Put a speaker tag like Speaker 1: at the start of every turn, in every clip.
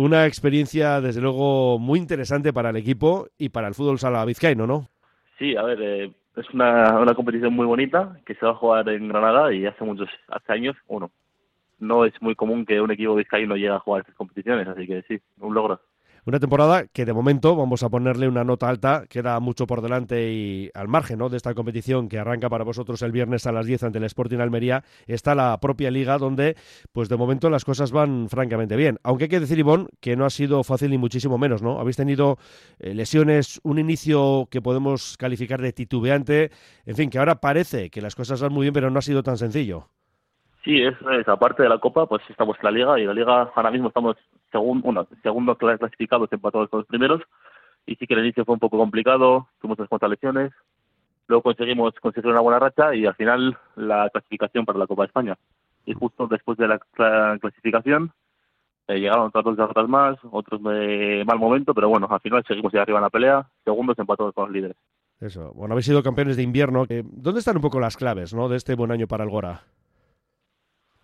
Speaker 1: Una experiencia, desde luego, muy interesante para el equipo y para el fútbol sala vizcaíno, ¿no?
Speaker 2: Sí, a ver, eh, es una, una competición muy bonita que se va a jugar en Granada y hace muchos hace años, bueno, no es muy común que un equipo vizcaíno llegue a jugar estas competiciones, así que sí, un logro.
Speaker 1: Una temporada que de momento vamos a ponerle una nota alta, queda mucho por delante y al margen ¿no? de esta competición que arranca para vosotros el viernes a las 10 ante el Sporting Almería, está la propia liga donde pues de momento las cosas van francamente bien. Aunque hay que decir, Ivón, que no ha sido fácil ni muchísimo menos, ¿no? Habéis tenido eh, lesiones, un inicio que podemos calificar de titubeante, en fin, que ahora parece que las cosas van muy bien, pero no ha sido tan sencillo.
Speaker 2: Sí, es, es aparte de la Copa, pues estamos en la Liga y la Liga ahora mismo estamos segundo, bueno, segundo clasificados empatados con los primeros y sí que el inicio fue un poco complicado, tuvimos unas cuantas lesiones, luego conseguimos conseguir una buena racha y al final la clasificación para la Copa de España. Y justo después de la clasificación eh, llegaron otras dos derrotas más, otros de mal momento, pero bueno, al final seguimos ahí arriba en la pelea, segundos empatados con los líderes.
Speaker 1: Eso, bueno, habéis sido campeones de invierno. ¿Dónde están un poco las claves ¿no? de este buen año para el Gora?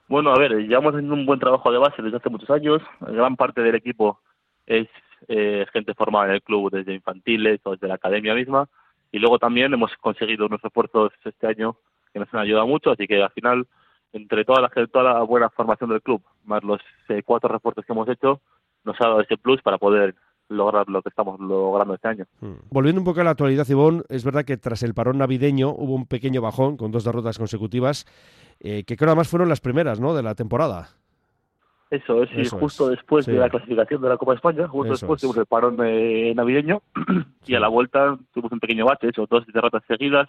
Speaker 2: Bueno, a ver, llevamos haciendo un buen trabajo de base desde hace muchos años. Gran parte del equipo es eh, gente formada en el club desde infantiles o desde la academia misma. Y luego también hemos conseguido unos refuerzos este año que nos han ayudado mucho. Así que al final, entre toda la, toda la buena formación del club, más los eh, cuatro refuerzos que hemos hecho, nos ha dado ese plus para poder lograr lo que estamos logrando este año.
Speaker 1: Hmm. Volviendo un poco a la actualidad, Ivón, es verdad que tras el parón navideño hubo un pequeño bajón con dos derrotas consecutivas, eh, que creo además fueron las primeras ¿no? de la temporada.
Speaker 2: Eso es, justo después de la clasificación de la Copa de España, justo después tuvimos el parón eh, navideño y a la vuelta tuvimos un pequeño bache, hecho dos derrotas seguidas,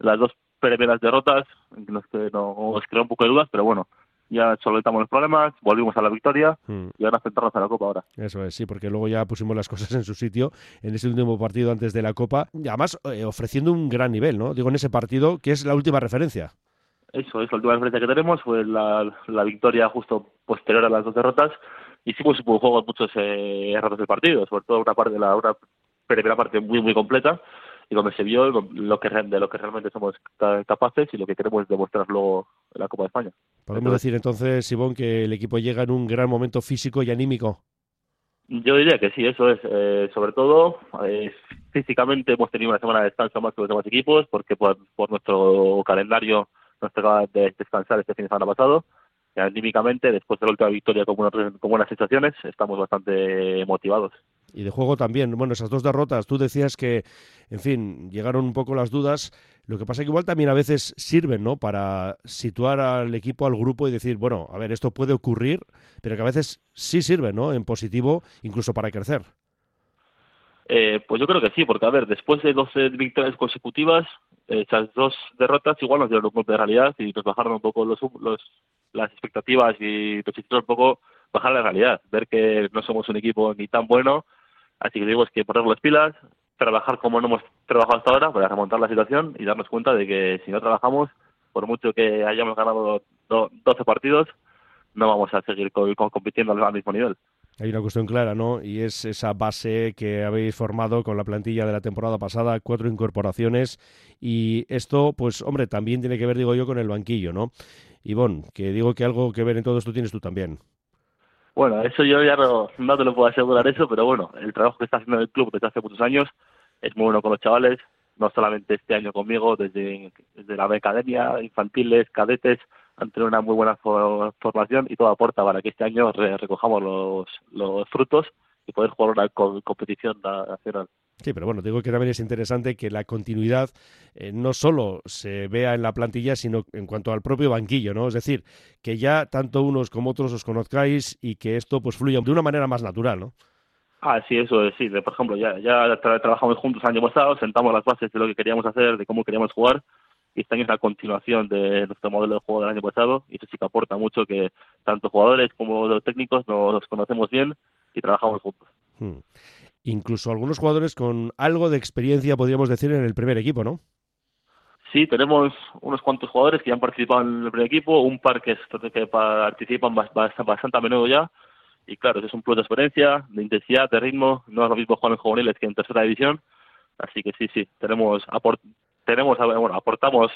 Speaker 2: las dos primeras derrotas, nos, nos creó un poco de dudas, pero bueno, ya solventamos los problemas, volvimos a la victoria hmm. y ahora centrarnos en la Copa ahora.
Speaker 1: Eso es, sí, porque luego ya pusimos las cosas en su sitio en ese último partido antes de la Copa, y además eh, ofreciendo un gran nivel, ¿no? Digo, en ese partido que es la última referencia.
Speaker 2: Eso es, la última referencia que tenemos fue la, la victoria justo posterior a las dos derrotas. Hicimos un juego muchos eh, errores del partido, sobre todo una parte de la una primera parte muy muy completa y donde se vio lo que de lo que realmente somos capaces y lo que queremos demostrar luego en la Copa de España.
Speaker 1: Podemos decir entonces, Sibón, que el equipo llega en un gran momento físico y anímico.
Speaker 2: Yo diría que sí, eso es. Eh, sobre todo, eh, físicamente hemos tenido una semana de descanso más que los demás equipos, porque por, por nuestro calendario nos tocaba de descansar este fin de semana pasado. Y anímicamente, después de la última victoria con con buenas sensaciones, estamos bastante motivados.
Speaker 1: Y de juego también. Bueno, esas dos derrotas, tú decías que, en fin, llegaron un poco las dudas. Lo que pasa es que igual también a veces sirven, ¿no? Para situar al equipo, al grupo y decir, bueno, a ver, esto puede ocurrir, pero que a veces sí sirven, ¿no? En positivo, incluso para crecer.
Speaker 2: Eh, pues yo creo que sí, porque a ver, después de 12 victorias consecutivas, esas dos derrotas igual nos dieron un golpe de realidad y nos bajaron un poco los, los las expectativas y nos hicieron un poco bajar la realidad, ver que no somos un equipo ni tan bueno Así que digo es que poner las pilas, trabajar como no hemos trabajado hasta ahora para remontar la situación y darnos cuenta de que si no trabajamos, por mucho que hayamos ganado 12 partidos, no vamos a seguir compitiendo al mismo nivel.
Speaker 1: Hay una cuestión clara, ¿no? Y es esa base que habéis formado con la plantilla de la temporada pasada, cuatro incorporaciones. Y esto, pues, hombre, también tiene que ver, digo yo, con el banquillo, ¿no? Ivonne, que digo que algo que ver en todo esto tienes tú también.
Speaker 2: Bueno, eso yo ya no, no te lo puedo asegurar eso, pero bueno, el trabajo que está haciendo el club desde hace muchos años es muy bueno con los chavales, no solamente este año conmigo, desde, desde la academia, infantiles, cadetes, han tenido una muy buena formación y todo aporta para que este año recojamos los, los frutos y poder jugar una competición nacional.
Speaker 1: Sí, pero bueno, digo que también es interesante que la continuidad eh, no solo se vea en la plantilla, sino en cuanto al propio banquillo, ¿no? Es decir, que ya tanto unos como otros os conozcáis y que esto pues fluya de una manera más natural, ¿no?
Speaker 2: Ah, sí, eso es, sí. Por ejemplo, ya, ya trabajamos juntos el año pasado, sentamos las bases de lo que queríamos hacer, de cómo queríamos jugar, y este año es la continuación de nuestro modelo de juego del año pasado, y eso sí que aporta mucho que tanto jugadores como los técnicos nos conocemos bien y trabajamos juntos. Hmm
Speaker 1: incluso algunos jugadores con algo de experiencia, podríamos decir, en el primer equipo, ¿no?
Speaker 2: Sí, tenemos unos cuantos jugadores que ya han participado en el primer equipo, un par que, que participan bastante a menudo ya, y claro, es un plus de experiencia, de intensidad, de ritmo, no es lo mismo jugar en juveniles que en tercera división, así que sí, sí, tenemos, tenemos bueno, aportamos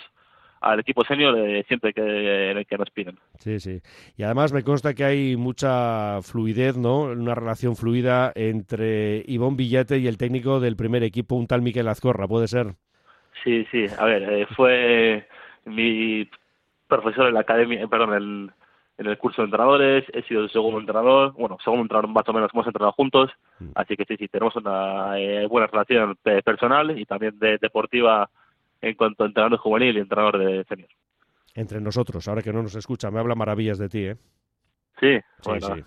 Speaker 2: al equipo senior eh, siempre que, que nos piden.
Speaker 1: Sí, sí. Y además me consta que hay mucha fluidez, ¿no? Una relación fluida entre Ivón Villete y el técnico del primer equipo, un tal Miquel Azcorra, ¿puede ser?
Speaker 2: Sí, sí. A ver, eh, fue mi profesor en la academia, perdón, el en el curso de entrenadores, he sido el segundo entrenador, bueno, segundo entrenador más o menos hemos entrenado juntos, mm. así que sí, sí, tenemos una eh, buena relación personal y también de, deportiva en cuanto a entrenador juvenil y entrenador de senior.
Speaker 1: Entre nosotros, ahora que no nos escucha, me habla maravillas de ti, ¿eh?
Speaker 2: Sí, bueno, sí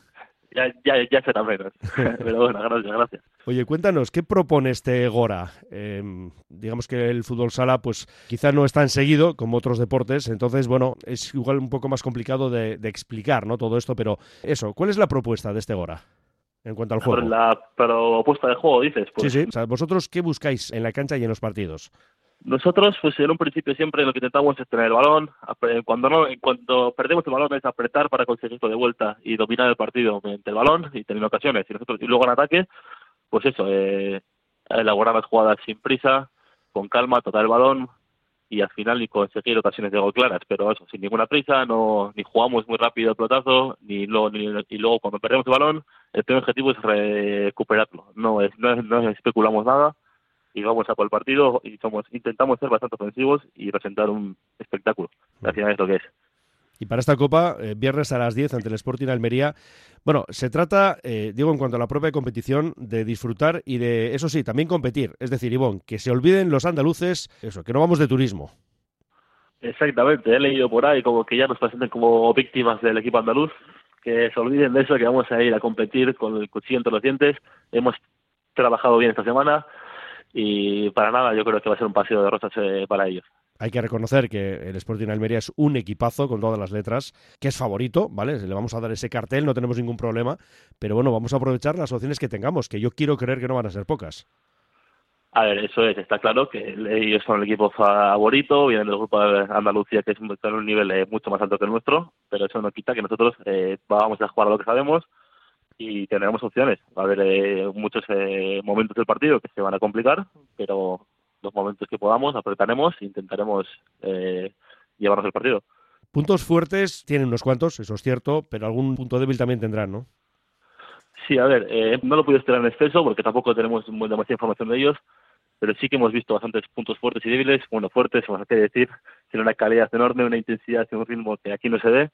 Speaker 2: ya, ya, ya será menos. Pero bueno, gracias, gracias.
Speaker 1: Oye, cuéntanos, ¿qué propone este Gora? Em, digamos que el fútbol sala, pues quizá no es tan seguido como otros deportes, entonces, bueno, es igual un poco más complicado de, explicar, ¿no? Todo esto, pero eso, ¿cuál es la propuesta de este Gora? En cuanto al juego.
Speaker 2: La propuesta de juego, dices.
Speaker 1: Pues. Sí, sí. O sea, ¿Vosotros qué buscáis en la cancha y en los partidos?
Speaker 2: Nosotros, pues en un principio siempre lo que intentamos es tener el balón. Cuando no, cuando perdemos el balón es apretar para conseguirlo de vuelta y dominar el partido mediante el balón y tener ocasiones. Y nosotros y luego en ataque, pues eso, eh, elaborar las jugadas sin prisa, con calma, tocar el balón y al final ni conseguir ocasiones de gol claras. Pero eso, sin ninguna prisa, no ni jugamos muy rápido el pelotazo, ni, luego, ni y luego cuando perdemos el balón, el primer objetivo es recuperarlo. No es, no, no especulamos nada y vamos a por el partido y somos intentamos ser bastante ofensivos y presentar un espectáculo. Al final es lo que es.
Speaker 1: Y para esta Copa, eh, viernes a las 10 ante el Sporting Almería. Bueno, se trata, eh, digo, en cuanto a la propia competición, de disfrutar y de, eso sí, también competir. Es decir, Ivón, que se olviden los andaluces, eso, que no vamos de turismo.
Speaker 2: Exactamente, he leído por ahí como que ya nos presenten como víctimas del equipo andaluz, que se olviden de eso, que vamos a ir a competir con el cuchillo entre los dientes. Hemos trabajado bien esta semana, y para nada yo creo que va a ser un paseo de rosas eh, para ellos.
Speaker 1: Hay que reconocer que el Sporting Almería es un equipazo con todas las letras, que es favorito, ¿vale? Le vamos a dar ese cartel, no tenemos ningún problema, pero bueno, vamos a aprovechar las opciones que tengamos, que yo quiero creer que no van a ser pocas.
Speaker 2: A ver, eso es, está claro que ellos son el equipo favorito, vienen del grupo de Andalucía, que es en un nivel eh, mucho más alto que el nuestro, pero eso no quita que nosotros eh, vamos a jugar a lo que sabemos, y tendremos opciones. Va a haber eh, muchos eh, momentos del partido que se van a complicar, pero los momentos que podamos apretaremos e intentaremos eh, llevarnos el partido.
Speaker 1: Puntos fuertes tienen unos cuantos, eso es cierto, pero algún punto débil también tendrán, ¿no?
Speaker 2: Sí, a ver, no lo puedo esperar en exceso porque tampoco tenemos demasiada información de ellos, pero sí que hemos visto bastantes puntos fuertes y débiles. Bueno, fuertes, vamos a decir, tiene una calidad enorme, una intensidad y un ritmo que aquí no se ve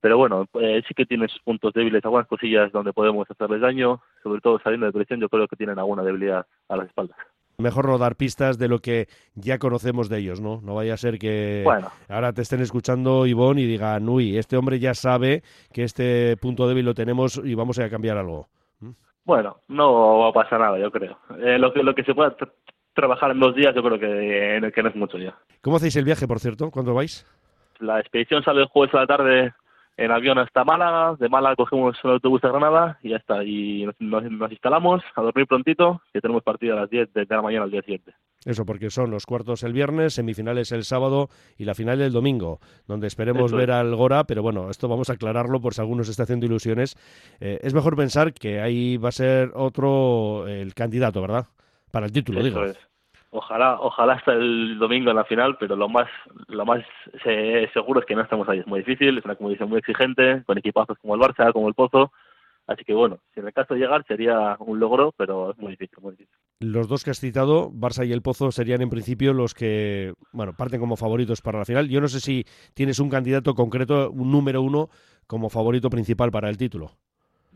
Speaker 2: pero bueno, eh, sí que tiene sus puntos débiles, algunas cosillas donde podemos hacerles daño, sobre todo saliendo de presión, yo creo que tienen alguna debilidad a las espaldas.
Speaker 1: Mejor no dar pistas de lo que ya conocemos de ellos, ¿no? No vaya a ser que ahora te estén escuchando Ivonne y digan, uy, este hombre ya sabe que este punto débil lo tenemos y vamos a cambiar algo.
Speaker 2: ¿Mm? Bueno, no va a pasar nada, yo creo. Eh, lo, que, lo que se pueda trabajar en dos días, yo creo que, que no es mucho ya.
Speaker 1: ¿Cómo hacéis el viaje, por cierto? ¿Cuándo vais?
Speaker 2: La expedición sale el jueves a la tarde en avión hasta Málaga, de Málaga cogemos el autobús a Granada y ya está. Y nos, instalamos a dormir prontito, que tenemos partido a las 10 de, la mañana al día siguiente.
Speaker 1: Eso, porque son los cuartos el viernes, semifinales el sábado y la final el domingo, donde esperemos ver al Gora, pero bueno, esto vamos a aclararlo por si alguno se está haciendo ilusiones. Eh, es mejor pensar que ahí va a ser otro el candidato, ¿verdad? Para el título, digo
Speaker 2: ojalá ojalá hasta el domingo en la final pero lo más lo más seguro es que no estamos ahí. Es muy difícil es una competición muy exigente con equipazos como el Barça como el Pozo. Así que bueno si en el caso de llegar sería un logro pero es muy difícil muy difícil.
Speaker 1: Los dos que has citado Barça y el Pozo serían en principio los que bueno parten como favoritos para la final. Yo no sé si tienes un candidato concreto un número uno como favorito principal para el título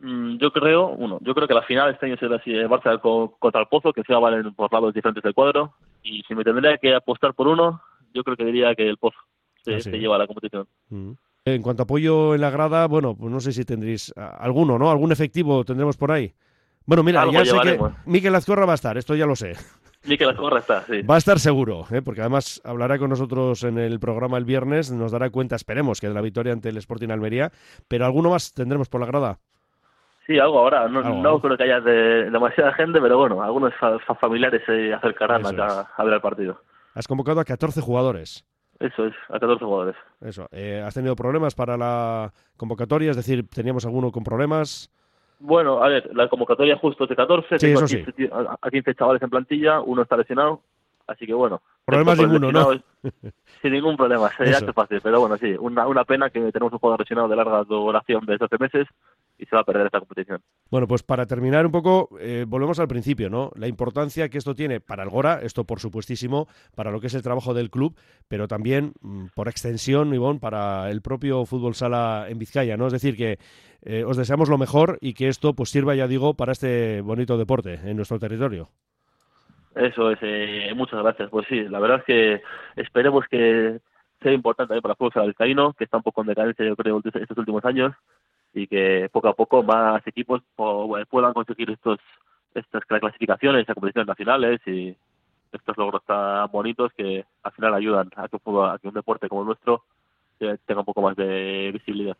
Speaker 2: yo creo, uno, yo creo que la final este año será así, Barça contra el Pozo, que se va a por lados diferentes del cuadro. Y si me tendría que apostar por uno, yo creo que diría que el Pozo se, ah, lleva a la competición.
Speaker 1: Mm. En cuanto a apoyo en la grada, bueno, pues no sé si tendréis alguno, ¿no? ¿Algún efectivo tendremos por ahí? Bueno, mira, ya sé que Miquel Azcorra va a estar, esto ya lo sé.
Speaker 2: Miquel Azcorra está, sí.
Speaker 1: Va a estar seguro, ¿eh? porque además hablará con nosotros en el programa el viernes, nos dará cuenta, esperemos, que de la victoria ante el Sporting Almería, pero ¿alguno más tendremos por la grada?
Speaker 2: Sí, algo ahora. No, creo que haya demasiada gente, pero bueno, algunos familiares se acercarán a, ver el partido.
Speaker 1: Has convocado a 14 jugadores.
Speaker 2: Eso es, a 14 jugadores.
Speaker 1: Eso. Eh, ¿Has tenido problemas para la convocatoria? Es decir, ¿teníamos alguno con problemas?
Speaker 2: Bueno, a ver, la convocatoria justo es de 14.
Speaker 1: Sí, eso sí.
Speaker 2: a 15 chavales en plantilla, uno está lesionado. Así que bueno.
Speaker 1: Problemas ninguno, ¿no?
Speaker 2: sin ningún problema, sería fácil. Pero bueno, sí, una, una pena que tenemos un jugador lesionado de larga duración de 12 meses y se va a perder esta competición.
Speaker 1: Bueno, pues para terminar un poco, eh, volvemos al principio, ¿no? La importancia que esto tiene para el Gora, esto por supuestísimo, para lo que es el trabajo del club, pero también mm, por extensión, Ivonne, para el propio fútbol sala en Vizcaya, ¿no? Es decir, que eh, os deseamos lo mejor y que esto pues sirva, ya digo, para este bonito deporte en nuestro territorio.
Speaker 2: Eso es, eh, muchas gracias. Pues sí, la verdad es que esperemos que sea importante también para el fútbol vizcaíno, que está un poco en decadencia, yo creo, estos últimos años, y que poco a poco más equipos puedan conseguir estos estas clasificaciones a competiciones nacionales y estos logros tan bonitos que al final ayudan a que, a que un deporte como el nuestro tenga un poco más de visibilidad.